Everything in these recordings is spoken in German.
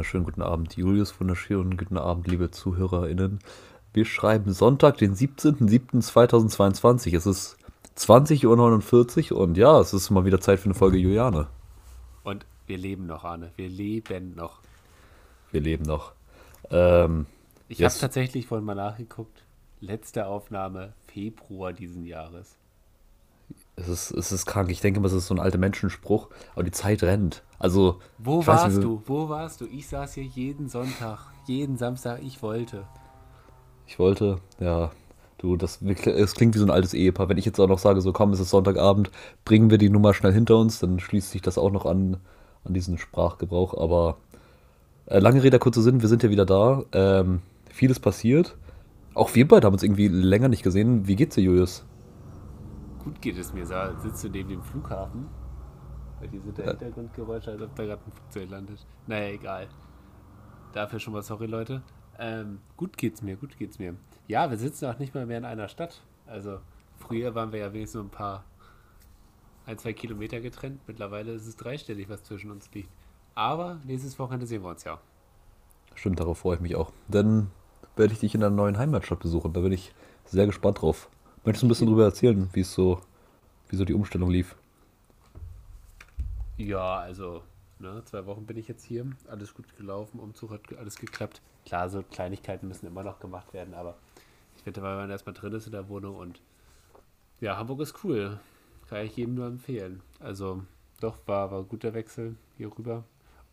wunderschönen guten Abend, Julius. Wunderschönen guten Abend, liebe ZuhörerInnen. Wir schreiben Sonntag, den 17.07.2022. Es ist 20.49 Uhr und ja, es ist mal wieder Zeit für eine Folge Juliane. Und wir leben noch, Arne. Wir leben noch. Wir leben noch. Ähm, ich yes. habe tatsächlich vorhin mal nachgeguckt. Letzte Aufnahme Februar diesen Jahres. Es ist, es ist krank. Ich denke immer, es ist so ein alter Menschenspruch, aber die Zeit rennt. Also. Wo warst nicht, du? Wo warst du? Ich saß hier jeden Sonntag, jeden Samstag, ich wollte. Ich wollte, ja. Du, das es klingt wie so ein altes Ehepaar. Wenn ich jetzt auch noch sage, so komm, es ist Sonntagabend, bringen wir die Nummer schnell hinter uns, dann schließt sich das auch noch an, an diesen Sprachgebrauch. Aber äh, lange Rede, kurzer Sinn, wir sind ja wieder da. Ähm, vieles passiert. Auch wir beide haben uns irgendwie länger nicht gesehen. Wie geht's dir, Julius? Gut geht es mir. Sitzt du neben dem Flughafen? Weil hier sind der ja. Hintergrundgeräusche, als ob da gerade ein Flugzeug landet. Naja, egal. Dafür schon mal sorry, Leute. Ähm, gut geht's mir, gut geht's mir. Ja, wir sitzen auch nicht mal mehr in einer Stadt. Also, früher waren wir ja wenigstens ein paar, ein, zwei Kilometer getrennt. Mittlerweile ist es dreistellig, was zwischen uns liegt. Aber nächstes Wochenende sehen wir uns ja. Stimmt, darauf freue ich mich auch. Dann werde ich dich in deiner neuen Heimatstadt besuchen. Da bin ich sehr gespannt drauf. Möchtest du ein bisschen darüber erzählen, wie es so, wie so die Umstellung lief? Ja, also, ne, zwei Wochen bin ich jetzt hier. Alles gut gelaufen, Umzug hat alles geklappt. Klar, so Kleinigkeiten müssen immer noch gemacht werden, aber ich finde, weil man erstmal drin ist in der Wohnung und ja, Hamburg ist cool. Kann ich jedem nur empfehlen. Also, doch, war, war ein guter Wechsel hier rüber.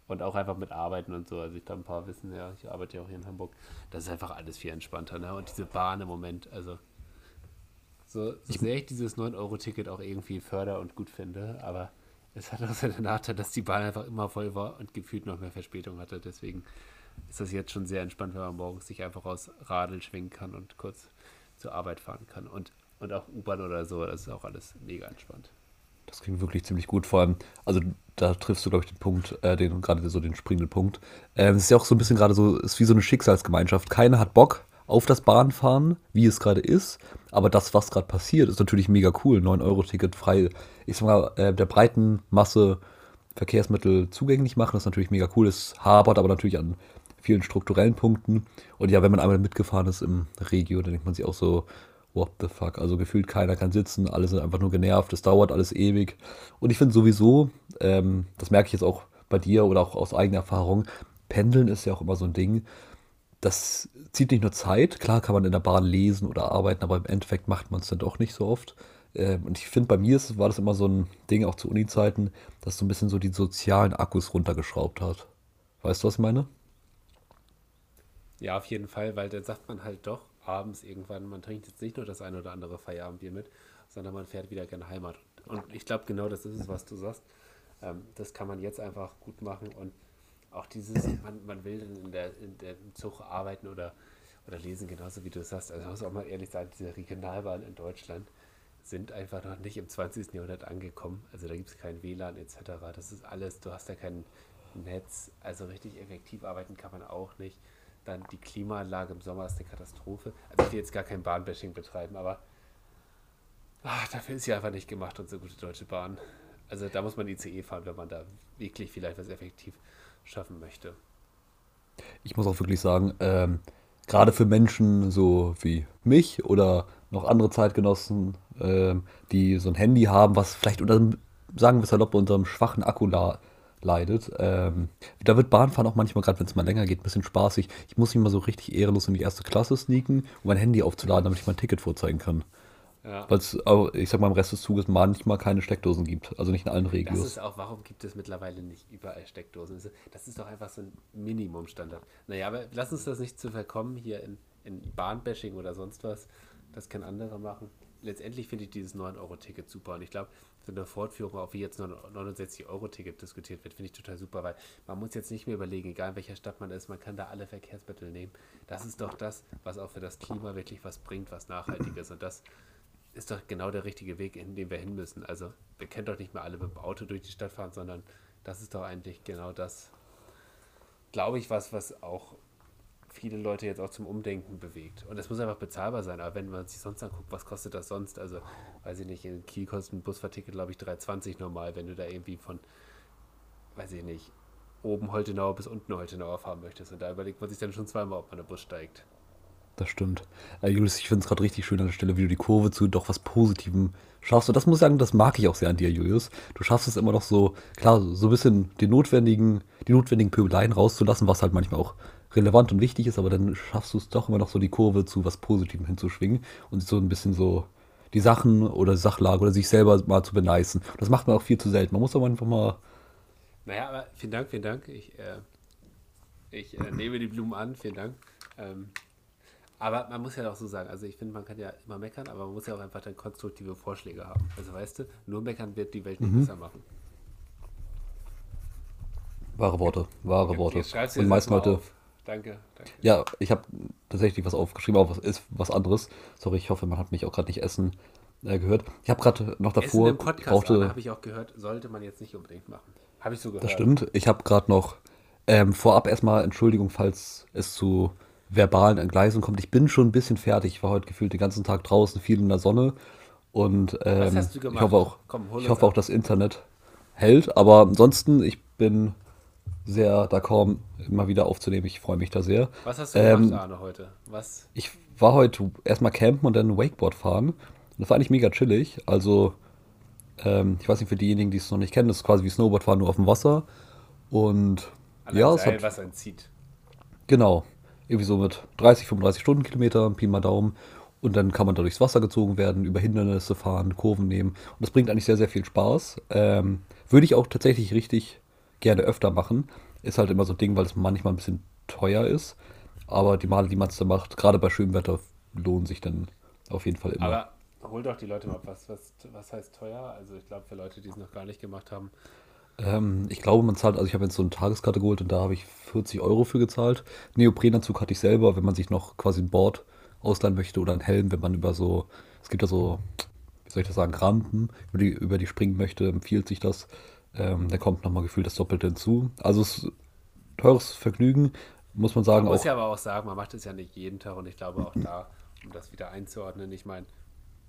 Und auch einfach mit Arbeiten und so. Also ich glaube, ein paar wissen ja, ich arbeite ja auch hier in Hamburg. Das ist einfach alles viel entspannter. Ne? Und diese Bahn im Moment, also so, so sehr ich dieses 9-Euro-Ticket auch irgendwie förder und gut finde, aber es hat auch seinen Nachteil, dass die Bahn einfach immer voll war und gefühlt noch mehr Verspätung hatte. Deswegen ist das jetzt schon sehr entspannt, wenn man morgens sich einfach aus Radeln schwingen kann und kurz zur Arbeit fahren kann. Und, und auch U-Bahn oder so, das ist auch alles mega entspannt. Das klingt wirklich ziemlich gut. Vor allem, also da triffst du, glaube ich, den Punkt, äh, den gerade so den springenden Punkt. Ähm, es ist ja auch so ein bisschen gerade so, es ist wie so eine Schicksalsgemeinschaft. Keiner hat Bock auf das Bahnfahren, wie es gerade ist. Aber das, was gerade passiert, ist natürlich mega cool. 9-Euro-Ticket frei, ich sag mal, äh, der breiten Masse Verkehrsmittel zugänglich machen, ist natürlich mega cool. Es hapert aber natürlich an vielen strukturellen Punkten. Und ja, wenn man einmal mitgefahren ist im Regio, dann denkt man sich auch so, what the fuck? Also gefühlt keiner kann sitzen, alle sind einfach nur genervt, es dauert alles ewig. Und ich finde sowieso, ähm, das merke ich jetzt auch bei dir oder auch aus eigener Erfahrung, Pendeln ist ja auch immer so ein Ding das zieht nicht nur Zeit. Klar kann man in der Bahn lesen oder arbeiten, aber im Endeffekt macht man es dann doch nicht so oft. Ähm, und ich finde, bei mir ist, war das immer so ein Ding, auch zu Uni-Zeiten, dass so ein bisschen so die sozialen Akkus runtergeschraubt hat. Weißt du, was ich meine? Ja, auf jeden Fall, weil dann sagt man halt doch abends irgendwann, man trinkt jetzt nicht nur das eine oder andere Feierabendbier mit, sondern man fährt wieder gerne Heimat. Und ich glaube, genau das ist es, was du sagst. Ähm, das kann man jetzt einfach gut machen und auch dieses, man, man will in der, in der Zug arbeiten oder, oder lesen, genauso wie du es sagst. Also ich muss auch mal ehrlich sagen, diese Regionalbahnen in Deutschland sind einfach noch nicht im 20. Jahrhundert angekommen. Also da gibt es kein WLAN etc. Das ist alles, du hast ja kein Netz, also richtig effektiv arbeiten kann man auch nicht. Dann die Klimaanlage im Sommer ist eine Katastrophe. Also ich will jetzt gar kein Bahnbashing betreiben, aber ach, dafür ist sie einfach nicht gemacht, unsere gute Deutsche Bahn. Also da muss man ICE fahren, wenn man da wirklich vielleicht was effektiv schaffen möchte. Ich muss auch wirklich sagen, ähm, gerade für Menschen so wie mich oder noch andere Zeitgenossen, ähm, die so ein Handy haben, was vielleicht unter, sagen wir salopp, unter einem schwachen Akku leidet. Ähm, da wird Bahnfahren auch manchmal, gerade wenn es mal länger geht, ein bisschen spaßig. Ich muss mich mal so richtig ehrenlos in die erste Klasse sneaken, um mein Handy aufzuladen, damit ich mein Ticket vorzeigen kann. Ja. Weil es, ich sag mal, im Rest des Zuges manchmal keine Steckdosen gibt. Also nicht in allen Regios. Das ist auch, warum gibt es mittlerweile nicht überall Steckdosen? Das ist doch einfach so ein Minimumstandard. Naja, aber lass uns das nicht zu verkommen hier in, in Bahnbashing oder sonst was. Das kann andere machen. Letztendlich finde ich dieses 9-Euro-Ticket super. Und ich glaube, so eine Fortführung, auch wie jetzt 69-Euro-Ticket diskutiert wird, finde ich total super, weil man muss jetzt nicht mehr überlegen, egal in welcher Stadt man ist, man kann da alle Verkehrsmittel nehmen. Das ist doch das, was auch für das Klima wirklich was bringt, was nachhaltig ist. Und das ist doch genau der richtige Weg, in den wir hin müssen. Also wir können doch nicht mehr alle mit dem Auto durch die Stadt fahren, sondern das ist doch eigentlich genau das, glaube ich, was, was auch viele Leute jetzt auch zum Umdenken bewegt. Und es muss einfach bezahlbar sein. Aber wenn man sich sonst anguckt, was kostet das sonst? Also, weiß ich nicht, in Kiel kostet ein Busfahrticket, glaube ich, 3,20 normal, wenn du da irgendwie von, weiß ich nicht, oben Holtenauer bis unten Holtenauer fahren möchtest. Und da überlegt man sich dann schon zweimal, ob man den Bus steigt. Das stimmt. Äh, Julius, ich finde es gerade richtig schön an der Stelle, wie du die Kurve zu doch was Positivem schaffst. Und das muss ich sagen, das mag ich auch sehr an dir, Julius. Du schaffst es immer noch so, klar, so ein bisschen die notwendigen, die notwendigen Pöbeleien rauszulassen, was halt manchmal auch relevant und wichtig ist, aber dann schaffst du es doch immer noch so die Kurve zu was Positivem hinzuschwingen und so ein bisschen so die Sachen oder Sachlage oder sich selber mal zu beneisen. Das macht man auch viel zu selten. Man muss aber einfach mal. Naja, aber vielen Dank, vielen Dank. Ich, äh, ich äh, nehme die Blumen an, vielen Dank. Ähm, aber man muss ja auch so sagen, also ich finde, man kann ja immer meckern, aber man muss ja auch einfach dann konstruktive Vorschläge haben. Also weißt du, nur meckern wird die Welt nicht Mhm. besser machen. Wahre Worte, wahre Okay, Worte. Und die meisten Leute. Danke, danke. Ja, ich habe tatsächlich was aufgeschrieben, aber was ist was anderes. Sorry, ich hoffe, man hat mich auch gerade nicht essen äh, gehört. Ich habe gerade noch Essen davor im Podcast, brauchte. habe ich auch gehört, sollte man jetzt nicht unbedingt machen. Habe ich so gehört. Das stimmt. Ich habe gerade noch ähm, vorab erstmal Entschuldigung, falls es zu verbalen Entgleisungen kommt. Ich bin schon ein bisschen fertig. Ich war heute gefühlt den ganzen Tag draußen, viel in der Sonne. Und ähm, hast du ich gemacht? hoffe auch, Komm, ich hoffe auch, das Internet hält. Aber ansonsten, ich bin sehr d'accord, immer wieder aufzunehmen. Ich freue mich da sehr. Was hast du Ähm, gemacht, Arne, heute? Was? Ich war heute erstmal campen und dann Wakeboard fahren. Und das war eigentlich mega chillig. Also, ähm, ich weiß nicht, für diejenigen, die es noch nicht kennen, das ist quasi wie Snowboard fahren, nur auf dem Wasser. Und An ja, es hat, was entzieht. genau, irgendwie so mit 30, 35 Stundenkilometer, Pi mal Daumen. Und dann kann man da durchs Wasser gezogen werden, über Hindernisse fahren, Kurven nehmen. Und das bringt eigentlich sehr, sehr viel Spaß. Ähm, würde ich auch tatsächlich richtig gerne öfter machen. Ist halt immer so ein Ding, weil es manchmal ein bisschen teuer ist. Aber die Male, die man es da macht, gerade bei schönem Wetter, lohnen sich dann auf jeden Fall immer. Aber hol doch die Leute mal ab. Was, was, was heißt teuer? Also ich glaube, für Leute, die es noch gar nicht gemacht haben, Ähm, ich glaube, man zahlt, also ich habe jetzt so eine Tageskarte geholt und da habe ich 40 Euro für gezahlt. Neoprenanzug hatte ich selber, wenn man sich noch quasi ein Board ausleihen möchte oder einen Helm, wenn man über so, es gibt ja so, wie soll ich das sagen, Rampen, über die, über die springen möchte, empfiehlt sich das. Ähm, da kommt nochmal gefühlt das Doppelte hinzu. Also es ist teures Vergnügen, muss man sagen. Man muss auch, ja aber auch sagen, man macht es ja nicht jeden Tag und ich glaube auch da, um das wieder einzuordnen, ich meine,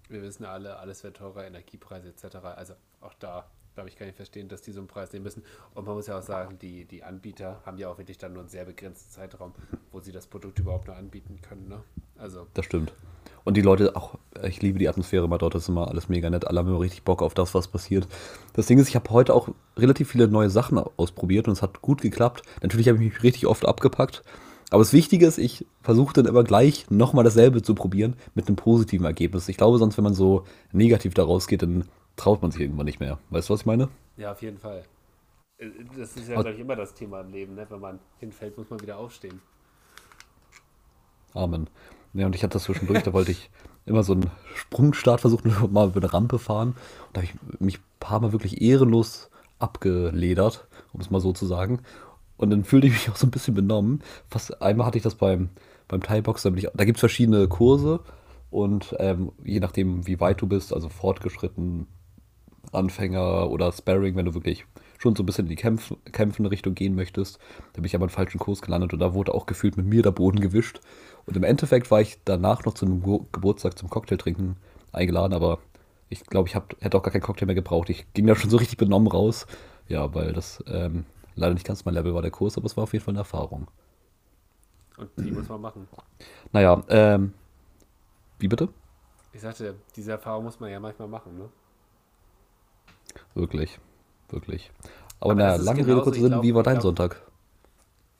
wir wissen alle, alles wird teurer, Energiepreise etc. Also auch da, glaube ich, kann ich verstehen, dass die so einen Preis nehmen müssen. Und man muss ja auch sagen, die, die Anbieter haben ja auch wirklich dann nur einen sehr begrenzten Zeitraum, wo sie das Produkt überhaupt nur anbieten können. Ne? Also Das stimmt. Und die Leute, auch, ich liebe die Atmosphäre mal dort, das ist immer alles mega nett. Alle haben immer richtig Bock auf das, was passiert. Das Ding ist, ich habe heute auch relativ viele neue Sachen ausprobiert und es hat gut geklappt. Natürlich habe ich mich richtig oft abgepackt. Aber das Wichtige ist, ich versuche dann immer gleich nochmal dasselbe zu probieren mit einem positiven Ergebnis. Ich glaube, sonst, wenn man so negativ da rausgeht, dann traut man sich irgendwann nicht mehr. Weißt du, was ich meine? ja, auf jeden Fall. Äh, Das ist ja, glaube ich, immer das Thema im Leben. Ne? Wenn man hinfällt, muss man wieder aufstehen. Amen. Ja, und ich hatte das zwischendurch, da wollte ich immer so einen Sprungstart versuchen, mal über eine Rampe fahren. Und da habe ich mich ein paar Mal wirklich ehrenlos abgeledert, um es mal so zu sagen. Und dann fühlte ich mich auch so ein bisschen benommen. Fast einmal hatte ich das beim, beim Thai-Boxen, da, da gibt es verschiedene Kurse und ähm, je nachdem, wie weit du bist, also fortgeschritten, Anfänger oder Sparring, wenn du wirklich schon so ein bisschen in die Kämpf kämpfende Richtung gehen möchtest. Da bin ich aber im falschen Kurs gelandet und da wurde auch gefühlt mit mir der Boden gewischt. Und im Endeffekt war ich danach noch zu einem Geburtstag zum Cocktail trinken eingeladen, aber ich glaube, ich hab, hätte auch gar keinen Cocktail mehr gebraucht. Ich ging da schon so richtig benommen raus. Ja, weil das ähm, leider nicht ganz mein Level war, der Kurs, aber es war auf jeden Fall eine Erfahrung. Und die muss man machen. Naja, ähm, wie bitte? Ich sagte, diese Erfahrung muss man ja manchmal machen. Ne? Wirklich, wirklich. Aber, Aber naja, lange Rede, kurzer Sinn, wie war dein glaub- Sonntag?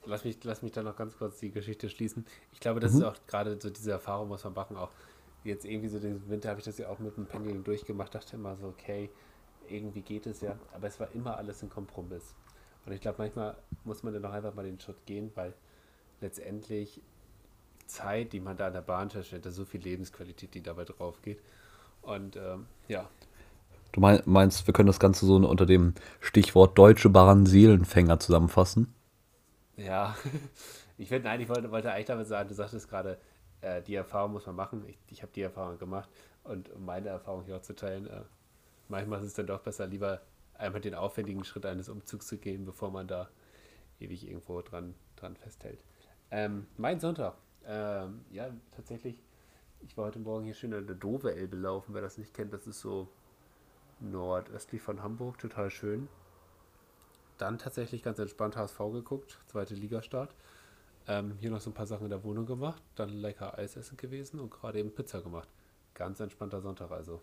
Lass mich, lass mich da noch ganz kurz die Geschichte schließen. Ich glaube, das Mhm. ist auch gerade so diese Erfahrung, muss man machen. Auch jetzt irgendwie so den Winter habe ich das ja auch mit dem Pendeln durchgemacht. Dachte immer so, okay, irgendwie geht es ja. Aber es war immer alles ein Kompromiss. Und ich glaube, manchmal muss man dann auch einfach mal den Schritt gehen, weil letztendlich Zeit, die man da an der Bahn verschwendet, so viel Lebensqualität, die dabei drauf geht. Und ähm, ja, Du mein- meinst, wir können das Ganze so unter dem Stichwort Deutsche Bahn Seelenfänger zusammenfassen? Ja, ich finde, nein, ich wollte, wollte eigentlich damit sagen, du sagtest gerade, äh, die Erfahrung muss man machen. Ich, ich habe die Erfahrung gemacht und um meine Erfahrung hier auch zu teilen, äh, manchmal ist es dann doch besser, lieber einmal den aufwendigen Schritt eines Umzugs zu gehen, bevor man da ewig irgendwo dran, dran festhält. Ähm, mein Sonntag, ähm, ja, tatsächlich, ich war heute Morgen hier schön an der Dove-Elbe laufen, wer das nicht kennt, das ist so nordöstlich von Hamburg, total schön. dann tatsächlich ganz entspannt HSV geguckt, zweite Ligastart. Ähm, hier noch so ein paar Sachen in der Wohnung gemacht, dann lecker Eis essen gewesen und gerade eben Pizza gemacht. Ganz entspannter Sonntag also.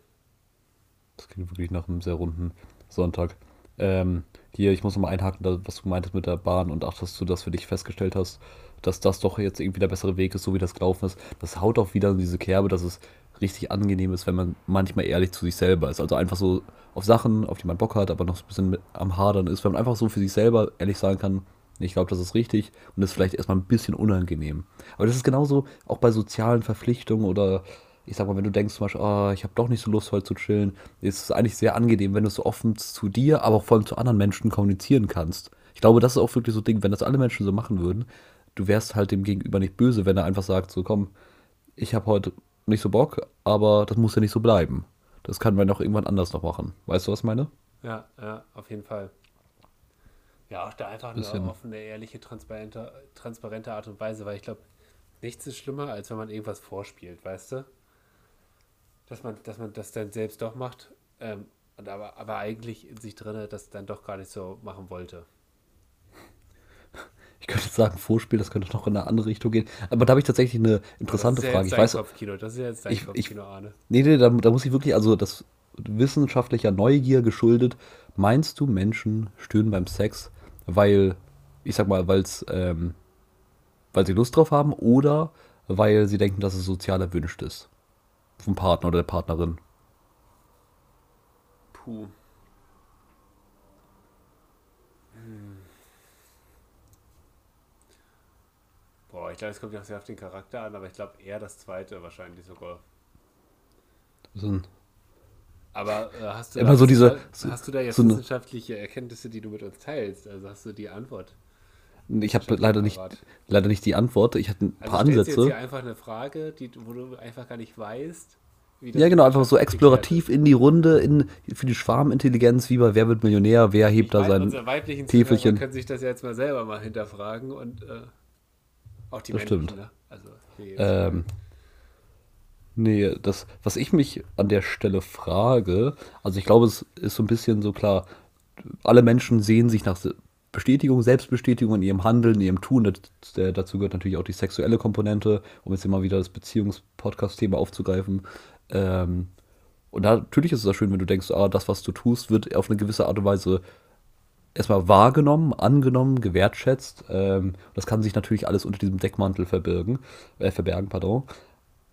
Das klingt wirklich nach einem sehr runden Sonntag. Ähm, hier, ich muss nochmal einhaken, was du meintest mit der Bahn und auch, dass du das für dich festgestellt hast, dass das doch jetzt irgendwie der bessere Weg ist, so wie das gelaufen ist. Das haut auch wieder in diese Kerbe, dass es richtig angenehm ist, wenn man manchmal ehrlich zu sich selber ist. Also einfach so auf Sachen, auf die man Bock hat, aber noch so ein bisschen am Hadern ist, wenn man einfach so für sich selber ehrlich sagen kann, ich glaube, das ist richtig und das ist vielleicht erstmal ein bisschen unangenehm. Aber das ist genauso auch bei sozialen Verpflichtungen oder ich sag mal, wenn du denkst zum Beispiel, oh, ich habe doch nicht so Lust heute zu chillen, ist es eigentlich sehr angenehm, wenn du so offen zu dir, aber auch vor allem zu anderen Menschen kommunizieren kannst. Ich glaube, das ist auch wirklich so ein Ding, wenn das alle Menschen so machen würden, du wärst halt dem Gegenüber nicht böse, wenn er einfach sagt, so komm, ich habe heute nicht so Bock, aber das muss ja nicht so bleiben. Das kann man auch irgendwann anders noch machen. Weißt du, was ich meine? Ja, ja, auf jeden Fall. Ja, auch da einfach eine Bisschen. offene, ehrliche, transparente, transparente Art und Weise, weil ich glaube, nichts ist schlimmer, als wenn man irgendwas vorspielt, weißt du? Dass man, dass man das dann selbst doch macht, ähm, und aber, aber eigentlich in sich drinne das dann doch gar nicht so machen wollte. Ich könnte jetzt sagen, Vorspiel, das könnte noch in eine andere Richtung gehen. Aber da habe ich tatsächlich eine interessante das ist ja Frage. Jetzt Ich weiß, Kopfkino, das ist ja jetzt dein Ich- ich- Kopfkino, Arne. nee, nee, da, da muss ich wirklich, also das wissenschaftlicher Neugier geschuldet. Meinst du, Menschen stöhnen beim Sex, weil, ich sag mal, weil's, ähm, weil sie Lust drauf haben oder weil sie denken, dass es sozial erwünscht ist? Vom Partner oder der Partnerin. Puh. Boah, ich glaube, es kommt ja sehr auf den Charakter an, aber ich glaube eher das zweite wahrscheinlich sogar. Ist ein- Aber äh, hast du Immer da, so diese- du- hast du da jetzt so wissenschaftliche Erkenntnisse, die du mit uns teilst? Also hast du die Antwort? Ich habe leider nicht, leider nicht die Antwort. Ich hatte ein Also paar du jetzt Ansätze. hier einfach eine Frage, die, wo du einfach gar nicht weißt, wie das Ja, genau, einfach so explorativ in die Runde, in, für die Schwarmintelligenz, wie bei Wer wird Millionär, wer hebt Ich da meine, sein. weiblichen Zuhörer Täfelchen. können sich das ja jetzt mal selber mal hinterfragen und äh, auch die Das männlichen, stimmt. Ne? Also, nee, Ähm, nee, das, was ich mich an der Stelle frage, also ich glaube, es ist so ein bisschen so klar, alle Menschen sehen sich nach Bestätigung, Selbstbestätigung in ihrem Handeln, in ihrem Tun. Das, der, dazu gehört natürlich auch die sexuelle Komponente, um jetzt immer wieder das Beziehungspodcast-Thema aufzugreifen. Ähm, und da, natürlich ist es auch schön, wenn du denkst, ah, das, was du tust, wird auf eine gewisse Art und Weise erstmal wahrgenommen, angenommen, gewertschätzt. Ähm, das kann sich natürlich alles unter diesem Deckmantel verbirgen, äh, verbergen, pardon.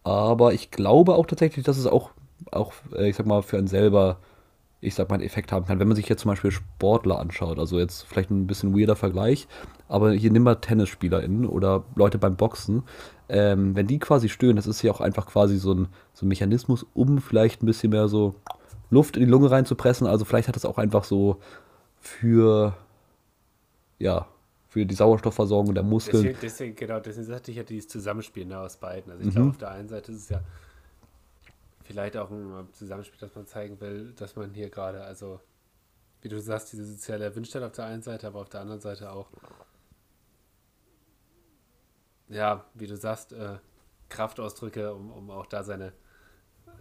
Aber ich glaube auch tatsächlich, dass es auch, auch äh, ich sag mal, für einen selber, ich sag mal, einen Effekt haben kann. Wenn man sich jetzt zum Beispiel Sportler anschaut, also jetzt vielleicht ein bisschen weirder Vergleich, aber hier nimm mal TennisspielerInnen oder Leute beim Boxen, ähm, wenn die quasi stöhnen, das ist ja auch einfach quasi so ein, so ein Mechanismus, um vielleicht ein bisschen mehr so Luft in die Lunge reinzupressen. Also vielleicht hat das auch einfach so für, ja, für die Sauerstoffversorgung der Muskeln. Deswegen, deswegen, genau, deswegen sagte ich ja dieses Zusammenspiel ne, aus beiden. Also ich Mhm. glaube, auf der einen Seite ist es ja vielleicht auch ein Zusammenspiel, dass man zeigen will, dass man hier gerade, also wie du sagst, diese soziale Erwünschtheit auf der einen Seite, aber auf der anderen Seite auch, ja, wie du sagst, äh, Kraftausdrücke, um, um auch da seine,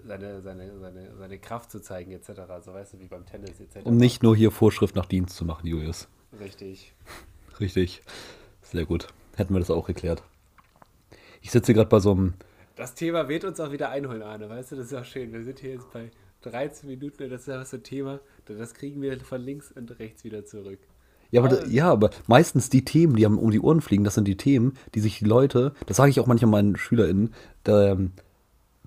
seine, seine, seine, seine Kraft zu zeigen, etc. So weißt du, wie beim Tennis, etc. Um nicht nur hier Vorschrift nach Dienst zu machen, Julius. Richtig. Richtig. Sehr gut. Hätten wir das auch geklärt. Ich sitze gerade bei so einem. Das Thema wird uns auch wieder einholen, Arne. Weißt du, das ist auch schön. Wir sind hier jetzt bei 13 Minuten und das ist ja so ein Thema. Das kriegen wir von links und rechts wieder zurück. Ja aber, Ah. ja, aber meistens die Themen, die um die Ohren fliegen, das sind die Themen, die sich die Leute, das sage ich auch manchmal meinen SchülerInnen, da, ähm,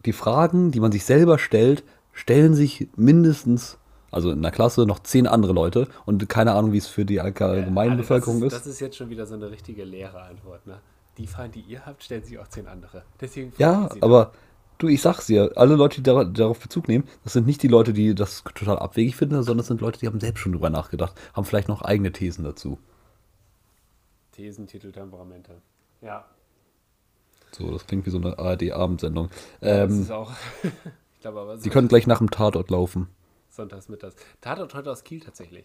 die Fragen, die man sich selber stellt, stellen sich mindestens, also in der Klasse, noch zehn andere Leute und keine Ahnung, wie es für die allgemeine Arne, Bevölkerung das ist. ist. Das ist jetzt schon wieder so eine richtige leere Antwort. Ne? Die Fragen, die ihr habt, stellen sich auch zehn andere. Deswegen Ja, aber du, ich sag's dir, alle Leute, die dar- darauf Bezug nehmen, das sind nicht die Leute, die das total abwegig finden, sondern das sind Leute, die haben selbst schon drüber nachgedacht, haben vielleicht noch eigene Thesen dazu. Thesen, Titel, Temperamente. Ja, So, das klingt wie so eine ARD-Abendsendung. das Ähm, ist auch. ich glaube aber, Sie können gleich nach dem Tatort laufen. sonntags mittags. Tatort heute aus Kiel tatsächlich.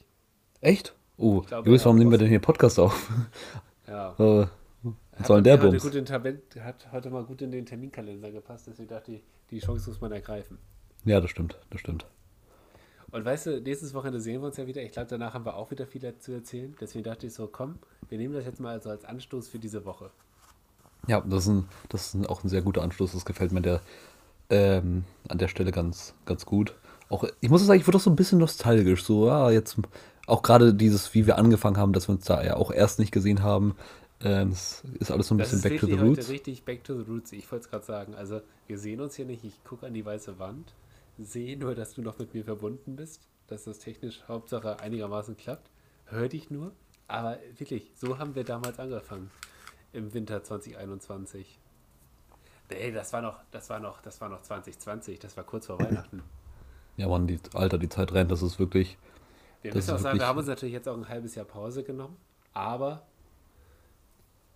Echt? Oh, glaube, Julius, ja, warum nehmen wir denn hier Podcast auf? Ja. äh, was Hat, soll der Bums? hat heute mal gut in den Terminkalender gepasst, deswegen dachte ich, die Chance muss man ergreifen. Ja, das stimmt, das stimmt. Und weißt du, nächstes Wochenende sehen wir uns ja wieder. Ich glaube, danach haben wir auch wieder viel zu erzählen. Deswegen dachte ich so, komm, wir nehmen das jetzt mal also als Anstoß für diese Woche. Ja, das ist, ein, das ist auch ein sehr guter Anschluss. Das gefällt mir der, ähm, an der Stelle ganz, ganz gut. Auch, ich muss sagen, ich wurde auch so ein bisschen nostalgisch. So, ja, jetzt auch gerade dieses, wie wir angefangen haben, dass wir uns da ja auch erst nicht gesehen haben. Ähm, es ist alles so ein Das bisschen back to the roots. richtig back to the roots. Ich wollte es gerade sagen. Also, wir sehen uns hier nicht. Ich gucke an die weiße Wand, sehe nur, dass du noch mit mir verbunden bist, dass das technisch Hauptsache einigermaßen klappt. Hör dich nur. Aber wirklich, so haben wir damals angefangen. Im Winter 2021. Nee, das war noch, das war noch, das war noch 2020. Das war kurz vor Weihnachten. Ja, Mann, die, Alter, die Zeit rennt. Das ist wirklich. Wir müssen auch sagen, wir haben uns natürlich jetzt auch ein halbes Jahr Pause genommen, aber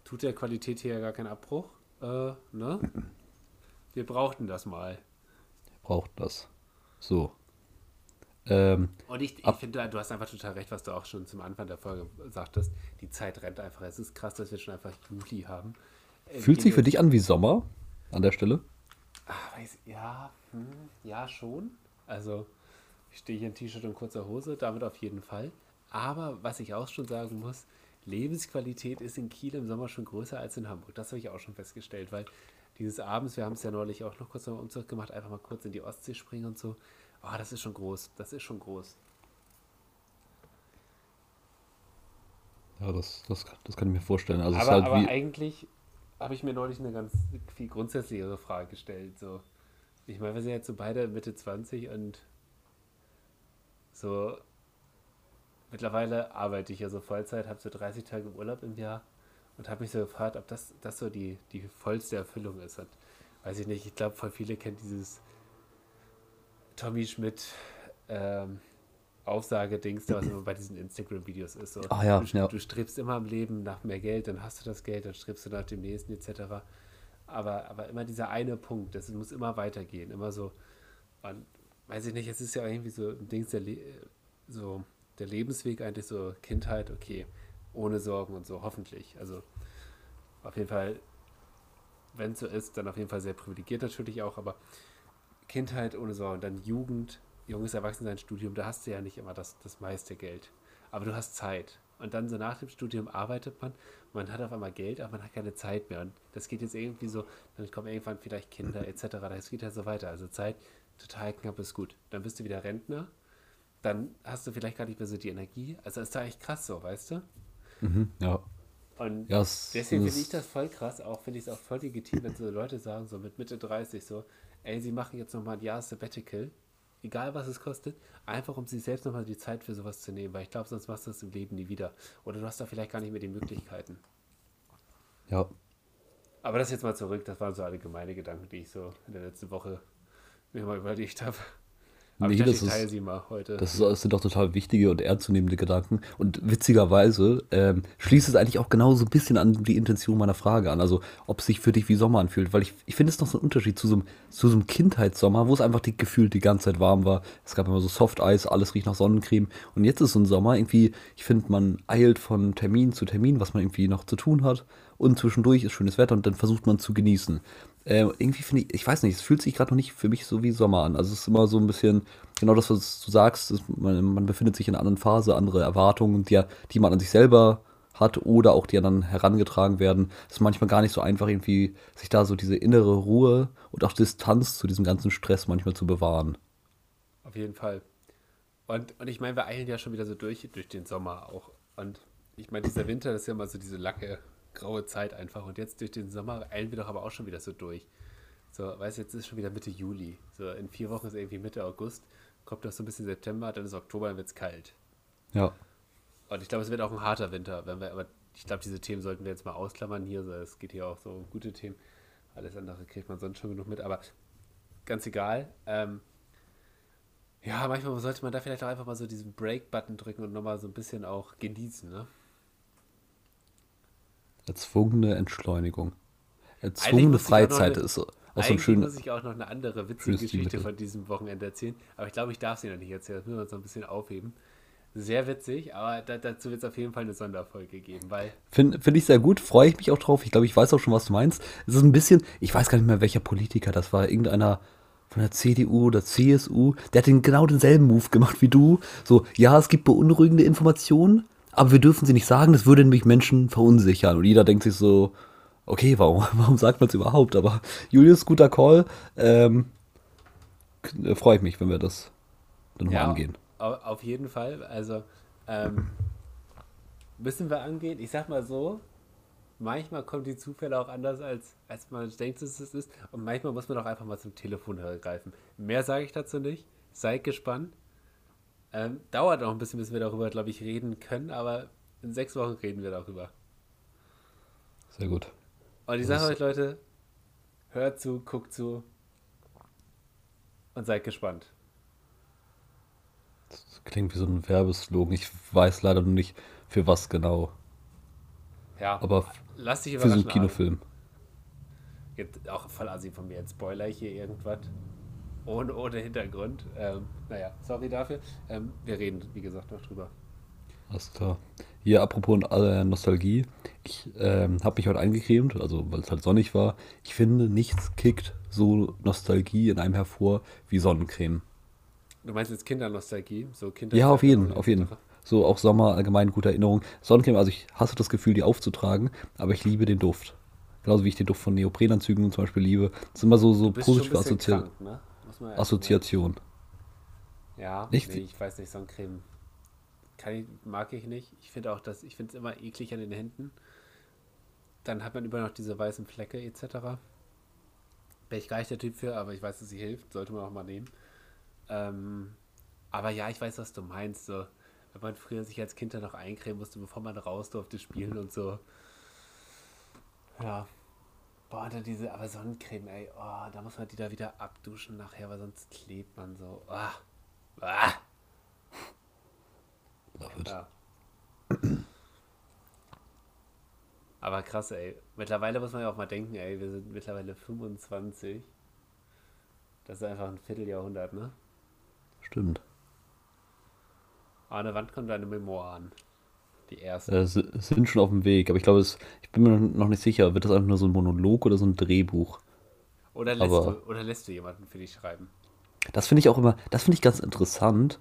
tut der Qualität hier ja gar keinen Abbruch. Äh, ne? Wir brauchten das mal. braucht das. So. Ähm, Und ich, ich finde, du hast einfach total recht, was du auch schon zum Anfang der Folge sagtest. Die Zeit rennt einfach. Es ist krass, dass wir schon einfach Juli haben. Äh, fühlt sich für dich an wie Sommer an der Stelle? Ah, weiß, ja, hm, ja, schon. Also, ich stehe hier in T-Shirt und kurzer Hose, damit auf jeden Fall. Aber was ich auch schon sagen muss, Lebensqualität ist in Kiel im Sommer schon größer als in Hamburg. Das habe ich auch schon festgestellt, weil dieses Abends, wir haben es ja neulich auch noch kurz am Umzug gemacht, einfach mal kurz in die Ostsee springen und so. Oh, das ist schon groß. Das ist schon groß. Ja, das, das, das kann ich mir vorstellen. Also aber halt aber eigentlich habe ich mir neulich eine ganz viel grundsätzlichere Frage gestellt. So, ich meine, wir sind jetzt so beide Mitte 20 und so mittlerweile arbeite ich ja so Vollzeit, habe so 30 Tage Urlaub im Jahr und habe mich so gefragt, ob das, das so die, die vollste Erfüllung ist. Und weiß ich nicht, ich glaube, voll viele kennen dieses Tommy Schmidt ähm, Aussage-Dings, da was immer bei diesen Instagram-Videos ist. So, Ah ja, du, ja. du strebst immer im Leben nach mehr Geld, dann hast du das Geld, dann strebst du nach dem nächsten etc. Aber, aber immer dieser eine Punkt, das muss immer weitergehen, immer so, man, weiß ich nicht, es ist ja irgendwie so ein Dings der, Le so der Lebensweg eigentlich so Kindheit, okay, ohne Sorgen und so, hoffentlich. Also auf jeden Fall, wenn es so ist, dann auf jeden Fall sehr privilegiert natürlich auch, aber Kindheit ohne Sorgen, dann Jugend, junges Erwachsensein, Studium, da hast du ja nicht immer das, das meiste Geld. Aber du hast Zeit. Und dann so nach dem Studium arbeitet man, man hat auf einmal Geld, aber man hat keine Zeit mehr. Und das geht jetzt irgendwie so, dann kommen irgendwann vielleicht Kinder etc. Das geht ja so weiter. Also Zeit total knapp ist gut. Dann bist du wieder Rentner, dann hast du vielleicht gar nicht mehr so die Energie. Also ist da echt krass so, weißt du? Mhm, ja. Und Ja, es, Deswegen es- finde ich das voll krass, auch finde ich es auch voll legitim, wenn so Leute sagen, so mit Mitte 30 so, ey, sie machen jetzt nochmal ein Jahr Sabbatical, egal was es kostet, einfach um sich selbst nochmal die Zeit für sowas zu nehmen, weil ich glaube, sonst machst du das im Leben nie wieder. Oder du hast da vielleicht gar nicht mehr die Möglichkeiten. Ja, Aber das jetzt mal zurück, das waren so allgemeine Gedanken, die ich so in der letzten Woche mir mal überlegt habe. Aber Nee, das ist- sie mal heute. Das, ist, das sind doch total wichtige und ernstzunehmende Gedanken. Und witzigerweise ähm, schließt es eigentlich auch genau so ein bisschen an die Intention meiner Frage an. Also, ob es sich für dich wie Sommer anfühlt. Weil ich, ich finde es noch so ein Unterschied zu so, einem, zu so einem Kindheitssommer, wo es einfach die, gefühlt die ganze Zeit warm war. Es gab immer so Softeis, alles riecht nach Sonnencreme. Und jetzt ist so ein Sommer irgendwie, ich finde, man eilt von Termin zu Termin, was man irgendwie noch zu tun hat. Und zwischendurch ist schönes Wetter und dann versucht man zu genießen. Äh, irgendwie finde ich, ich weiß nicht, es fühlt sich gerade noch nicht für mich so wie Sommer an. Also es ist immer so ein bisschen, genau das, was du sagst, man, man befindet sich in einer anderen Phase, andere Erwartungen, die, die man an sich selber hat oder auch die dann herangetragen werden. Es ist manchmal gar nicht so einfach, irgendwie sich da so diese innere Ruhe und auch Distanz zu diesem ganzen Stress manchmal zu bewahren. Auf jeden Fall. Und, und ich meine, wir eilen ja schon wieder so durch, durch den Sommer auch. Und ich meine, dieser Winter, das ist ja mal so diese lange, graue Zeit einfach. Und jetzt durch den Sommer eilen wir doch aber auch schon wieder so durch. So, weißt du, jetzt ist schon wieder Mitte Juli. So, in vier Wochen ist irgendwie Mitte August. Kommt doch so ein bisschen September, dann ist Oktober, dann wird es kalt. Ja, Und ich glaube, es wird auch ein harter Winter, wenn wir, aber ich glaube, diese Themen sollten wir jetzt mal ausklammern hier. Es geht hier auch so um gute Themen. Alles andere kriegt man sonst schon genug mit, aber ganz egal. Ähm, ja, manchmal sollte man da vielleicht auch einfach mal so diesen Break-Button drücken und nochmal so ein bisschen auch genießen, ne? Erzwungene Entschleunigung. Erzwungene Freizeit eine- ist auch so ein schöner. muss ich auch noch eine andere witzige schönes Geschichte von diesem Wochenende erzählen, aber ich glaube, ich darf sie noch nicht erzählen. Das müssen wir uns noch ein bisschen aufheben. Sehr witzig, aber da, dazu wird es auf jeden Fall eine Sonderfolge geben, weil Finde find ich sehr gut, freue ich mich auch drauf. Ich glaube, ich weiß auch schon, was du meinst. Es ist ein bisschen, ich weiß gar nicht mehr, welcher Politiker das war. Irgendeiner von der CDU oder CSU, der hat den genau denselben Move gemacht wie du. So, ja, es gibt beunruhigende Informationen, aber wir dürfen sie nicht sagen, das würde nämlich Menschen verunsichern. Und jeder denkt sich so, okay, warum, warum sagt man es überhaupt? Aber Julius, guter Call. Ähm, äh, Freue ich mich, wenn wir das dann ja, mal angehen. Auf jeden Fall. Also, ähm, müssen wir angehen. Ich sag mal so, manchmal kommen die Zufälle auch anders, als, als man denkt, dass es ist. Und manchmal muss man auch einfach mal zum Telefon greifen. Mehr sage ich dazu nicht. Seid gespannt. Ähm, dauert noch ein bisschen, bis wir darüber, glaube ich, reden können, aber in sechs Wochen reden wir darüber. Sehr gut. Und ich sage euch, Leute, hört zu, guckt zu und seid gespannt. Das klingt wie so ein Werbeslogan. Ich weiß leider noch nicht, für was genau. Ja, aber lass dich für so einen Kinofilm. Jetzt auch voll assi von mir. Jetzt Spoiler hier irgendwas. Ohne, ohne Hintergrund. Ähm, naja, sorry dafür. Ähm, wir reden, wie gesagt, noch drüber. Alles klar. Hier, apropos äh, Nostalgie. Ich ähm, habe mich heute eingecremt, also weil es halt sonnig war. Ich finde, nichts kickt so Nostalgie in einem hervor wie Sonnencreme. Du meinst jetzt Kindernostalgie? So Kinder ja, auf jeden, auf jeden. So auch Sommer allgemein gute Erinnerung. Sonnencreme, also ich hasse das Gefühl, die aufzutragen, aber ich liebe den Duft. Genauso wie ich den Duft von Neoprenanzügen zum Beispiel liebe. Das ist immer so, so positive Assozi krank, ne? Assoziation. Ja, nicht? Nee, ich weiß nicht, Sonnencreme ich, mag ich nicht. Ich finde auch, dass ich finde es immer eklig an den Händen. Dann hat man immer noch diese weißen Flecke etc. Wäre ich gar nicht der Typ für, aber ich weiß, dass sie hilft. Sollte man auch mal nehmen. Ähm, aber ja, ich weiß, was du meinst. So, wenn man früher sich als Kind dann noch eincremen musste, bevor man raus durfte spielen und so. Ja. Boah, dann diese, aber Sonnencreme, ey, oh, da muss man die da wieder abduschen nachher, weil sonst klebt man so. Oh. Ah. Ja. Aber krass, ey. Mittlerweile muss man ja auch mal denken, ey, wir sind mittlerweile 25. Das ist einfach ein Vierteljahrhundert, ne? Stimmt. Arne, wann kommt deine Memoiren? Die erste. Äh, sind schon auf dem Weg, aber ich glaube, ich bin mir noch nicht sicher, wird das einfach nur so ein Monolog oder so ein Drehbuch? Oder lässt, aber, du, oder lässt du jemanden für dich schreiben? Das finde ich auch immer, das finde ich ganz interessant,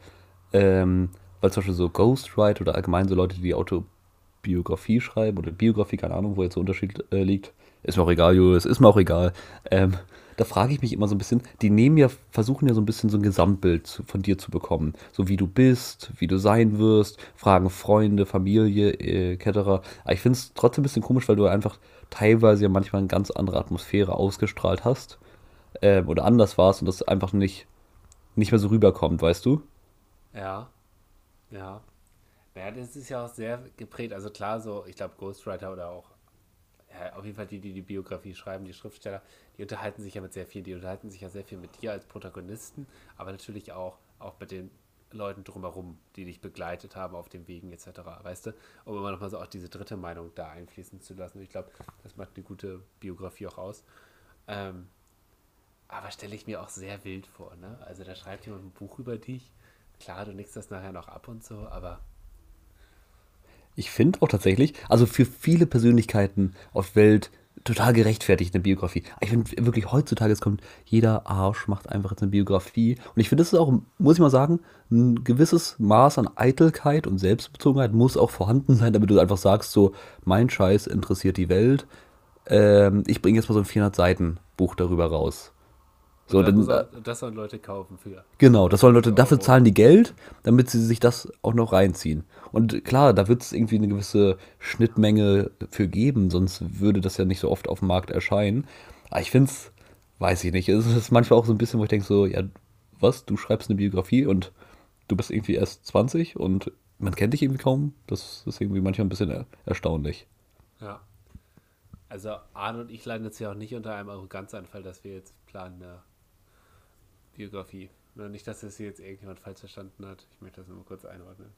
ähm, weil zum Beispiel so Ghostwriter oder allgemein so Leute, die, die Autobiografie schreiben oder Biografie, keine Ahnung, wo jetzt der Unterschied äh, liegt, ist mir auch egal, Julius, ist mir auch egal. Ähm, da frage ich mich immer so ein bisschen, die nehmen ja, versuchen ja so ein bisschen so ein Gesamtbild zu, von dir zu bekommen. So wie du bist, wie du sein wirst, fragen Freunde, Familie, äh, etc. Aber ich finde es trotzdem ein bisschen komisch, weil du einfach teilweise ja manchmal eine ganz andere Atmosphäre ausgestrahlt hast. Ähm, oder anders warst und das einfach nicht, nicht mehr so rüberkommt, weißt du? Ja. Ja. Naja, das ist ja auch sehr geprägt. Also klar, so, ich glaube, Ghostwriter oder auch ja, auf jeden Fall die, die die Biografie schreiben, die Schriftsteller, die unterhalten sich ja mit sehr viel, die unterhalten sich ja sehr viel mit dir als Protagonisten, aber natürlich auch, auch mit den Leuten drumherum, die dich begleitet haben auf den Wegen etc., weißt du, um immer nochmal so auch diese dritte Meinung da einfließen zu lassen. Ich glaube, das macht eine gute Biografie auch aus. Ähm, aber stelle ich mir auch sehr wild vor, ne? Also da schreibt jemand ein Buch über dich. Klar, du nickst das nachher noch ab und so, aber ich finde auch tatsächlich, also für viele Persönlichkeiten auf Welt total gerechtfertigt eine Biografie. Ich finde wirklich heutzutage, es kommt jeder Arsch macht einfach jetzt eine Biografie. Und ich finde, das ist auch, muss ich mal sagen, ein gewisses Maß an Eitelkeit und Selbstbezogenheit muss auch vorhanden sein, damit du einfach sagst, so, mein Scheiß interessiert die Welt. Ähm, ich bringe jetzt mal so ein 400 Seiten Buch darüber raus. So, dann, dann, das sollen Leute kaufen für. Genau, das sollen Leute, dafür zahlen die Geld, damit sie sich das auch noch reinziehen. Und klar, da wird es irgendwie eine gewisse Schnittmenge für geben, sonst würde das ja nicht so oft auf dem Markt erscheinen. Aber ich finde es, weiß ich nicht, es ist manchmal auch so ein bisschen, wo ich denke so, ja, was, du schreibst eine Biografie und du bist irgendwie erst 20 und man kennt dich irgendwie kaum. Das ist irgendwie manchmal ein bisschen erstaunlich. Ja. Also Arne und ich leiden jetzt ja auch nicht unter einem Arroganzanfall, dass wir jetzt planen, eine Biografie. Nicht, dass das hier jetzt irgendjemand falsch verstanden hat. Ich möchte das nur kurz einordnen.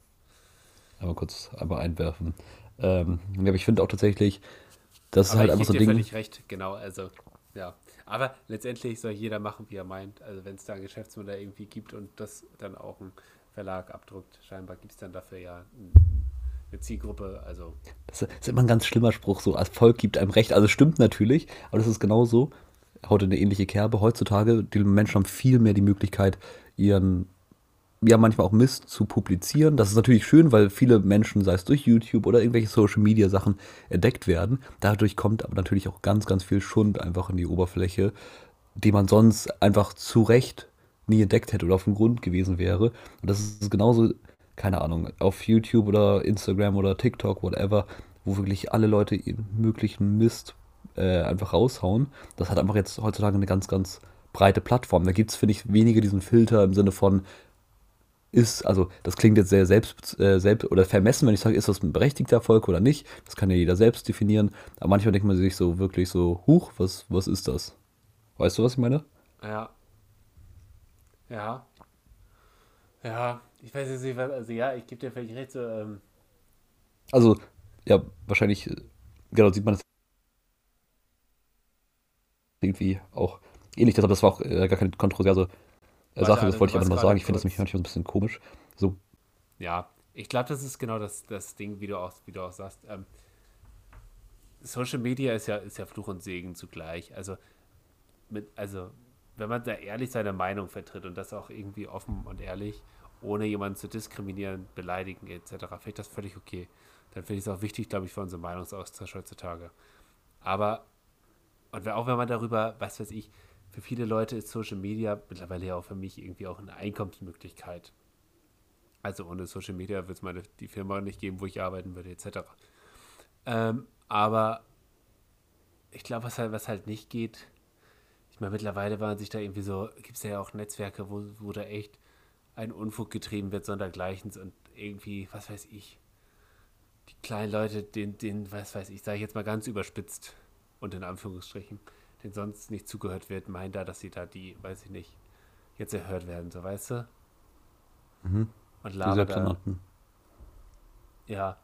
Einmal kurz einmal einwerfen. Ähm, aber ich finde auch tatsächlich, das ist halt einfach so ein Ding. völlig recht, genau. Also, ja. Aber letztendlich soll jeder machen, wie er meint. Also, wenn es da ein Geschäftsmodell irgendwie gibt und das dann auch ein Verlag abdruckt, scheinbar gibt es dann dafür ja eine Zielgruppe. Also. Das ist immer ein ganz schlimmer Spruch, so als Volk gibt einem Recht. Also, stimmt natürlich, aber das ist genauso haut in eine ähnliche Kerbe. Heutzutage, die Menschen haben viel mehr die Möglichkeit, ihren, ja, manchmal auch Mist zu publizieren. Das ist natürlich schön, weil viele Menschen, sei es durch YouTube oder irgendwelche Social Media Sachen, entdeckt werden. Dadurch kommt aber natürlich auch ganz, ganz viel Schund einfach in die Oberfläche, die man sonst einfach zu Recht nie entdeckt hätte oder auf dem Grund gewesen wäre. Und das ist genauso, keine Ahnung, auf YouTube oder Instagram oder TikTok, whatever, wo wirklich alle Leute ihren möglichen Mist äh, einfach raushauen. Das hat einfach jetzt heutzutage eine ganz, ganz breite Plattform. Da gibt es, finde ich, weniger diesen Filter im Sinne von, ist, also das klingt jetzt sehr selbst, äh, selbst oder vermessen, wenn ich sage, ist das ein berechtigter Erfolg oder nicht. Das kann ja jeder selbst definieren. Aber manchmal denkt man sich so wirklich so, huch, was, was ist das? Weißt du, was ich meine? Ja. Ja. Ja, ich weiß jetzt nicht, also ja, ich gebe dir völlig recht. So, ähm, Also, ja, wahrscheinlich, äh, genau, sieht man das irgendwie auch ähnlich. Deshalb, das war auch äh, gar keine kontroverse Warte, Sache, das wollte ich einfach warst sagen. Ich finde das mich manchmal so ein bisschen komisch. So, Ja, ich glaube, das ist genau das, das Ding, wie du auch, wie du auch sagst. Ähm, Social Media ist ja, ist ja Fluch und Segen zugleich. Also, mit, also, wenn man da ehrlich seine Meinung vertritt und das auch irgendwie offen und ehrlich, ohne jemanden zu diskriminieren, beleidigen etc., finde ich das völlig okay. Dann finde ich es auch wichtig, glaube ich, für unseren Meinungsaustausch heutzutage. Aber, und auch wenn man darüber, was weiß ich, für viele Leute ist Social Media mittlerweile ja auch für mich irgendwie auch eine Einkommensmöglichkeit. Also ohne Social Media würde es meine die Firma nicht geben, wo ich arbeiten würde, etc. Ähm, aber ich glaube, was halt, was halt nicht geht, ich meine, mittlerweile waren sich da irgendwie so, gibt es ja auch Netzwerke, wo, wo da echt ein Unfug getrieben wird, sondergleichens und irgendwie, was weiß ich, die kleinen Leute, den, den, was weiß ich, sage ich jetzt mal ganz überspitzt und in Anführungsstrichen, denen sonst nicht zugehört wird, meinen da, dass sie da die, weiß ich nicht, jetzt erhört werden, so weißt du? mhm. Und labern da, ja.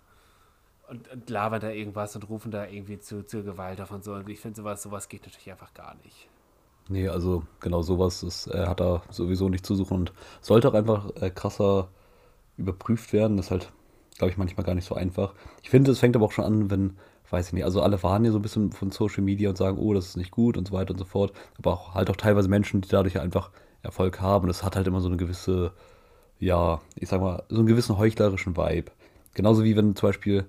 Und, und labern da irgendwas und rufen da irgendwie zu, zur Gewalt auf und so. Und ich finde, sowas, sowas geht natürlich einfach gar nicht. Nee, also genau sowas ist, äh, hat er sowieso nicht zu suchen und sollte auch einfach äh, krasser überprüft werden. Das ist halt, glaube ich, manchmal gar nicht so einfach. Ich finde, es fängt aber auch schon an, wenn, weiß ich nicht, also alle warnen ja so ein bisschen von Social Media und sagen, oh, das ist nicht gut und so weiter und so fort. Aber auch halt auch teilweise Menschen, die dadurch einfach Erfolg haben. Das hat halt immer so eine gewisse, ja, ich sag mal, so einen gewissen heuchlerischen Vibe. Genauso wie wenn zum Beispiel,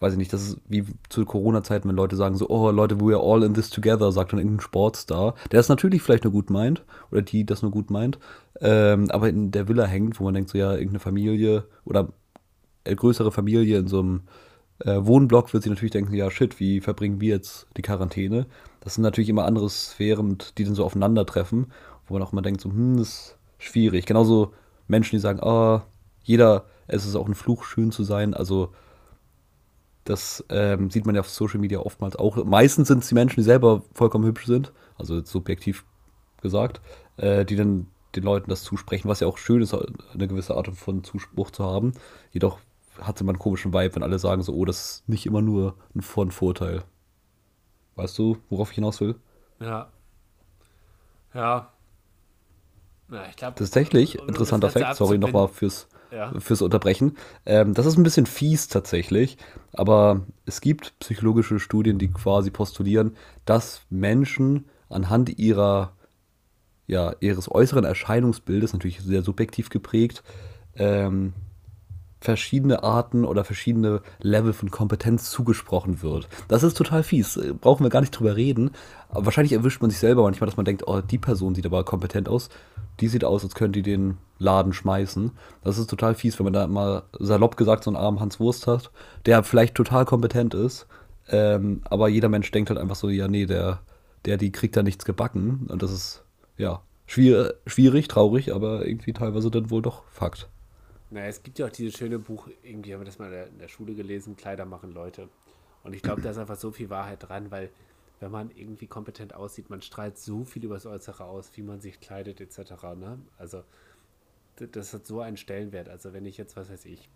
weiß ich nicht, das ist wie zu Corona-Zeiten, wenn Leute sagen so, oh Leute, we are all in this together, sagt dann irgendein Sportstar, der es natürlich vielleicht nur gut meint, oder die das nur gut meint, ähm, aber in der Villa hängt, wo man denkt so, ja, irgendeine Familie oder größere Familie in so einem äh, Wohnblock wird sich natürlich denken, ja shit, wie verbringen wir jetzt die Quarantäne? Das sind natürlich immer andere Sphären, die dann so aufeinandertreffen, wo man auch immer denkt, so, hm, das ist schwierig. Genauso Menschen, die sagen, ah, jeder, es ist auch ein Fluch, schön zu sein, also das ähm, sieht man ja auf Social Media oftmals auch. Meistens sind es die Menschen, die selber vollkommen hübsch sind, also subjektiv gesagt, äh, die dann den Leuten das zusprechen, was ja auch schön ist, eine gewisse Art von Zuspruch zu haben. Jedoch hat man einen komischen Vibe, wenn alle sagen so, oh, das ist nicht immer nur ein von Vorteil. Weißt du, worauf ich hinaus will? Ja. Ja. Na, ich glaube. Tatsächlich, interessanter Fakt, sorry nochmal fürs, Ja. fürs Unterbrechen. Ähm, das ist ein bisschen fies tatsächlich, aber es gibt psychologische Studien, die quasi postulieren, dass Menschen anhand ihrer, ja, ihres äußeren Erscheinungsbildes, natürlich sehr subjektiv geprägt, ähm, verschiedene Arten oder verschiedene Level von Kompetenz zugesprochen wird. Das ist total fies, äh, brauchen wir gar nicht drüber reden. Aber wahrscheinlich erwischt man sich selber manchmal, dass man denkt, oh, die Person sieht aber kompetent aus. Die sieht aus, als könnte die den Laden schmeißen. Das ist total fies, wenn man da mal salopp gesagt so einen armen Hans Wurst hat, der vielleicht total kompetent ist. Ähm, aber jeder Mensch denkt halt einfach so, ja, nee, der, der, die kriegt da nichts gebacken. Und das ist, ja, schwierig, schwierig traurig, aber irgendwie teilweise dann wohl doch Fakt. Naja, es gibt ja auch dieses schöne Buch, irgendwie haben wir das mal in der, Schule gelesen, Kleider machen Leute. Und ich glaube, da ist einfach so viel Wahrheit dran, weil wenn man irgendwie kompetent aussieht, man strahlt so viel über das Äußere aus, wie man sich kleidet etc. Ne? Also das hat so einen Stellenwert. Also wenn ich jetzt, was weiß ich,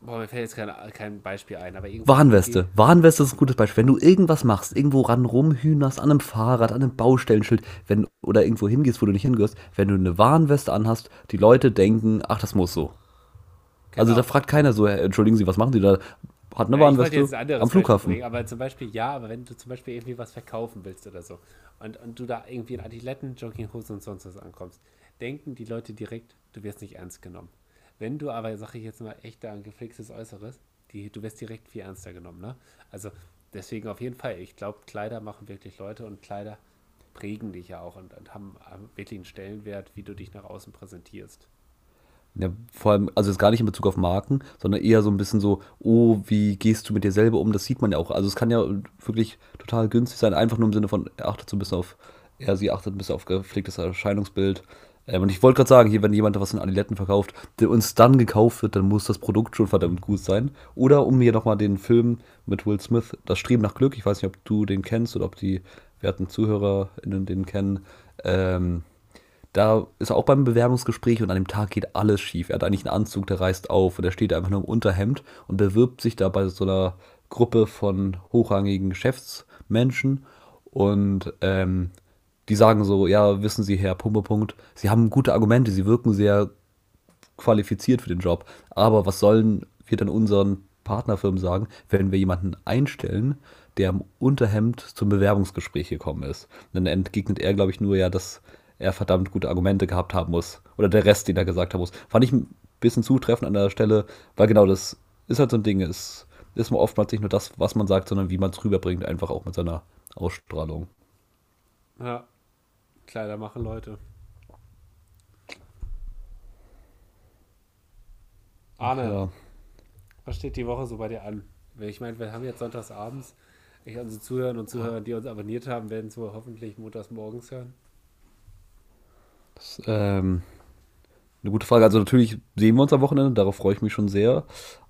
boah, mir fällt jetzt kein, kein Beispiel ein, aber irgendwie Warnweste. Warnweste ist ein gutes Beispiel. Wenn du irgendwas machst, irgendwo ran rumhühnerst, an einem Fahrrad, an einem Baustellenschild, wenn, oder irgendwo hingehst, wo du nicht hingehörst, wenn du eine Warnweste anhast, die Leute denken, ach, das muss so. Also Genau. da fragt keiner so, "Hey, entschuldigen Sie, was machen Sie da? hat eine Ja, Warnweste ein am Flughafen. bringen, aber zum Beispiel, ja, aber wenn du zum Beispiel irgendwie was verkaufen willst oder so und, und du da irgendwie in Adiletten, Jogginghose und sonst was ankommst, denken die Leute direkt, du wirst nicht ernst genommen. Wenn du aber, sag ich jetzt mal, echt da ein gepflegtes Äußeres, die, du wirst direkt viel ernster genommen, ne? Also deswegen auf jeden Fall, ich glaube, Kleider machen wirklich Leute und Kleider prägen dich ja auch und, und haben, wirklich einen Stellenwert, wie du dich nach außen präsentierst. Ja, vor allem, also jetzt gar nicht in Bezug auf Marken, sondern eher so ein bisschen so, oh, wie gehst du mit dir selber um? Das sieht man ja auch. Also es kann ja wirklich total günstig sein, einfach nur im Sinne von, achtet so ein bisschen auf, er, sie achtet ein bisschen auf gepflegtes Erscheinungsbild. Ähm, und ich wollte gerade sagen, hier, wenn jemand was in Adiletten verkauft, der uns dann gekauft wird, dann muss das Produkt schon verdammt gut sein. Oder um mir nochmal den Film mit Will Smith, Das Streben nach Glück, ich weiß nicht, ob du den kennst oder ob die werten ZuhörerInnen den kennen, ähm, da ist er auch beim Bewerbungsgespräch und an dem Tag geht alles schief. Er hat eigentlich einen Anzug, der reißt auf und er steht einfach nur im Unterhemd und bewirbt sich da bei so einer Gruppe von hochrangigen Geschäftsmenschen und ähm, die sagen so, ja, wissen Sie, Herr Pumpepunkt, Sie haben gute Argumente, Sie wirken sehr qualifiziert für den Job, aber was sollen wir denn unseren Partnerfirmen sagen, wenn wir jemanden einstellen, der im Unterhemd zum Bewerbungsgespräch gekommen ist? Und dann entgegnet er, glaube ich, nur ja, dass er verdammt gute Argumente gehabt haben muss. Oder der Rest, den er gesagt haben muss. Fand ich ein bisschen zutreffend an der Stelle, weil genau das ist halt so ein Ding. Es ist man oftmals nicht nur das, was man sagt, sondern wie man es rüberbringt, einfach auch mit seiner Ausstrahlung. Ja, Kleider machen Leute. Arne, Ja. Was steht die Woche so bei dir an? Ich meine, wir haben jetzt sonntags abends. Ich, unsere Zuhörer und Zuhörer, die uns abonniert haben, werden es wohl hoffentlich montags morgens hören. Das, ähm, eine gute Frage. Also natürlich sehen wir uns am Wochenende, darauf freue ich mich schon sehr.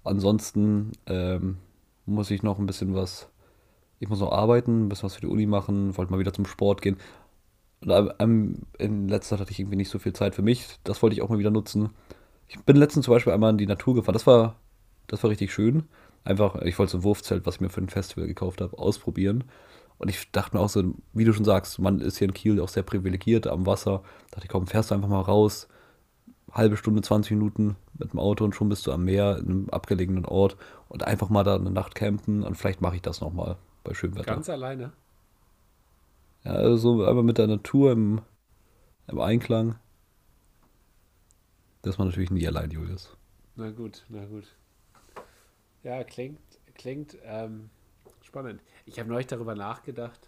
Ansonsten ähm, muss ich noch ein bisschen was, ich muss noch arbeiten, ein bisschen was für die Uni machen, wollte mal wieder zum Sport gehen. Und am- in letzter Zeit hatte ich irgendwie nicht so viel Zeit für mich. Das wollte ich auch mal wieder nutzen. Ich bin letztens zum Beispiel einmal in die Natur gefahren. Das war, das war richtig schön. Einfach, ich wollte so ein Wurfzelt, was ich mir für ein Festival gekauft habe, ausprobieren. Und ich dachte mir auch so, wie du schon sagst, man ist hier in Kiel auch sehr privilegiert am Wasser. Da dachte ich, komm, fährst du einfach mal raus, halbe Stunde, 20 Minuten mit dem Auto und schon bist du am Meer, in einem abgelegenen Ort und einfach mal da eine Nacht campen und vielleicht mache ich das nochmal bei schönem Wetter. Ganz alleine. Ja, also einfach mit der Natur im, im Einklang. Das man natürlich nie allein, Julius. Na gut, na gut. Ja, klingt, klingt ähm, spannend. Ich habe neulich darüber nachgedacht,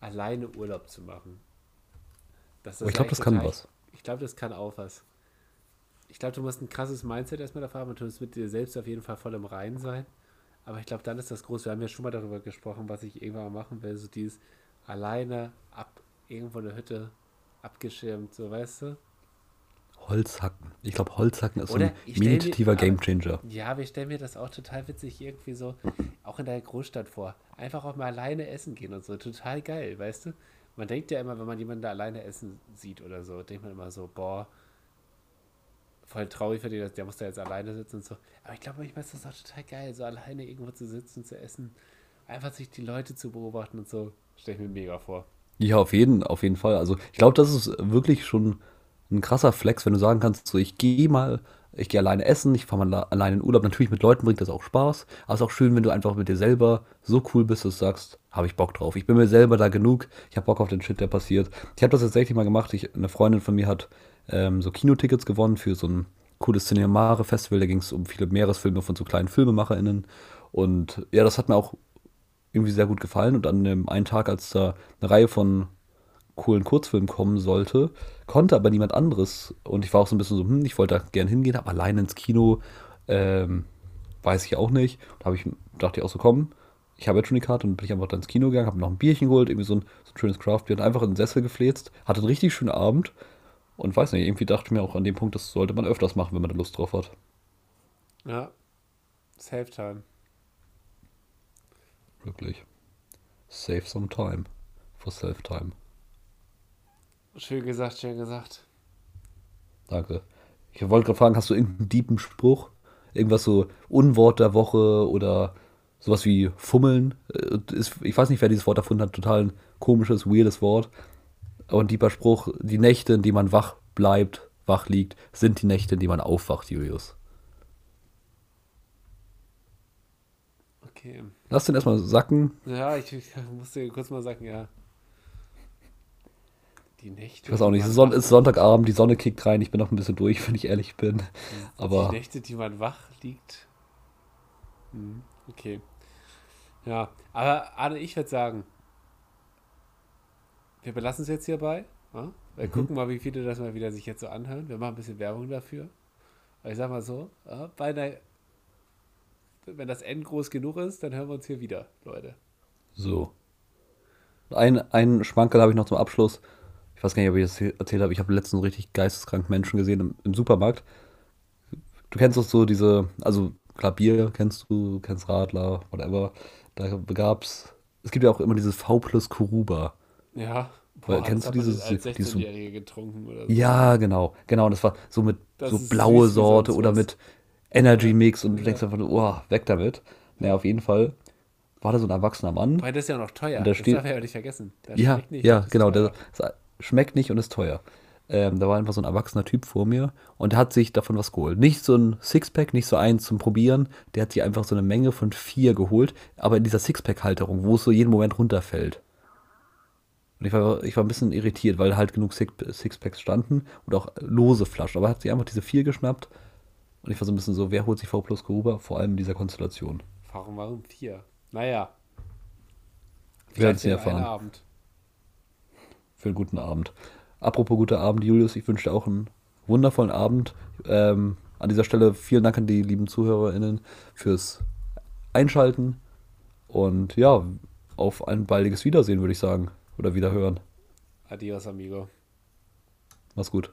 alleine Urlaub zu machen. Das ist Aber ich glaube, das kann was. Ich glaube, das kann auch was. Ich glaube, du musst ein krasses Mindset erstmal dafür haben und du musst mit dir selbst auf jeden Fall voll im Reinen sein. Aber ich glaube, dann ist das groß. Wir haben ja schon mal darüber gesprochen, was ich irgendwann mal machen will. So dieses alleine ab irgendwo eine Hütte abgeschirmt, so weißt du? Holzhacken. Ich glaube, Holzhacken ist so Oder ein stell mir- meditativer Gamechanger. Ja, aber ich stelle mir das auch total witzig irgendwie so, auch in der Großstadt vor. Einfach auch mal alleine essen gehen und so. Total geil, weißt du? Man denkt ja immer, wenn man jemanden da alleine essen sieht oder so, denkt man immer so, boah, voll traurig für den, der muss da jetzt alleine sitzen und so. Aber ich glaube, manchmal ist das auch total geil, so alleine irgendwo zu sitzen, zu essen. Einfach sich die Leute zu beobachten und so. Stelle ich mir mega vor. Ja, auf jeden, auf jeden Fall. Also ich glaube, das ist wirklich schon ein krasser Flex, wenn du sagen kannst, so ich gehe mal, ich gehe alleine essen, ich fahre mal alleine in Urlaub. Natürlich mit Leuten bringt das auch Spaß, aber es ist auch schön, wenn du einfach mit dir selber so cool bist, dass du sagst, habe ich Bock drauf. Ich bin mir selber da genug, ich habe Bock auf den Shit, der passiert. Ich habe das tatsächlich mal gemacht. Ich, eine Freundin von mir hat ähm, so Kinotickets gewonnen für so ein cooles Cinemare-Festival. Da ging es um viele Meeresfilme von so kleinen FilmemacherInnen. Und ja, das hat mir auch irgendwie sehr gut gefallen. Und an dem einen Tag, als da eine Reihe von coolen Kurzfilmen kommen sollte, konnte aber niemand anderes. Und ich war auch so ein bisschen so, hm, ich wollte da gern hingehen, aber alleine ins Kino, ähm, weiß ich auch nicht. Da habe ich, dachte ich auch so, komm, ich habe jetzt schon die Karte und bin ich einfach dann ins Kino gegangen, habe noch ein Bierchen geholt, irgendwie so ein, so ein schönes Craftbier und einfach in den Sessel gefläzt, hatte einen richtig schönen Abend und weiß nicht, irgendwie dachte ich mir auch an dem Punkt, das sollte man öfters machen, wenn man da Lust drauf hat. Ja. Self-Time. Wirklich. Save some time for self-time. Schön gesagt, schön gesagt. Danke. Ich wollte gerade fragen, hast du irgendeinen deepen Spruch? Irgendwas so Unwort der Woche oder sowas wie Fummeln? Äh, ich weiß nicht, wer dieses Wort erfunden hat. Total ein komisches, weirdes Wort. Aber ein deeper Spruch. Die Nächte, in denen man wach bleibt, wach liegt, sind die Nächte, in denen man aufwacht, Julius. Okay. Lass den erstmal sacken. Ja, ich, ich musste kurz mal sagen, ja. Die Nächte. Ich weiß auch die nicht, es ist, Sonntagabend, die Sonne kickt rein, ich bin noch ein bisschen durch, wenn ich ehrlich bin. Die Aber Nächte, die man wach liegt. Hm, okay. Ja, aber Arne, ich würde sagen, wir belassen es jetzt hierbei. Ja? Wir Mhm. gucken mal, wie viele das mal wieder sich jetzt so anhören. Wir machen ein bisschen Werbung dafür. Aber ich sag mal so, ja, bei einer, wenn das N groß genug ist, dann hören wir uns hier wieder, Leute. so. Ein, ein Schmankerl habe ich noch zum Abschluss. Ich weiß gar nicht, ob ich das erzählt habe. Ich habe letztens richtig geisteskrank Menschen gesehen im, im Supermarkt. Du kennst doch so diese, also klar, Bier kennst du, kennst Radler, whatever. Da gab's, es gibt ja auch immer dieses V plus Kuruba. Ja. Weil, das kennst du dieses- als dieses- 16-Jährige getrunken oder so. Ja, genau, genau. Und das war so mit Das so ist blaue Sorte oder mit Energy Mix und du Ja. denkst einfach oh, weg damit. Naja, auf jeden Fall war da so ein erwachsener Mann. Weil das ist ja noch teuer. Und da das steht- darf man ja nicht vergessen. Das Ja, nicht, ja, das ist genau. teuer. Der, das schmeckt nicht und ist teuer. Ähm, da war einfach so ein erwachsener Typ vor mir und der hat sich davon was geholt. Nicht so ein Sixpack, nicht so eins zum Probieren. Der hat sich einfach so eine Menge von vier geholt, aber in dieser Sixpack-Halterung, wo es so jeden Moment runterfällt. Und ich war, ich war ein bisschen irritiert, weil halt genug Six, Sixpacks standen und auch lose Flaschen. Aber er hat sich einfach diese vier geschnappt und ich war so ein bisschen so, wer holt sich V plus Gehuber? Vor allem in dieser Konstellation. Warum, warum vier? Naja. Wir werden es erfahren. Abend. Für einen guten Abend. Apropos guter Abend, Julius, ich wünsche dir auch einen wundervollen Abend. Ähm, an dieser Stelle vielen Dank an die lieben ZuhörerInnen fürs Einschalten. Und ja, auf ein baldiges Wiedersehen, würde ich sagen. Oder Wiederhören. Adios, amigo. Mach's gut.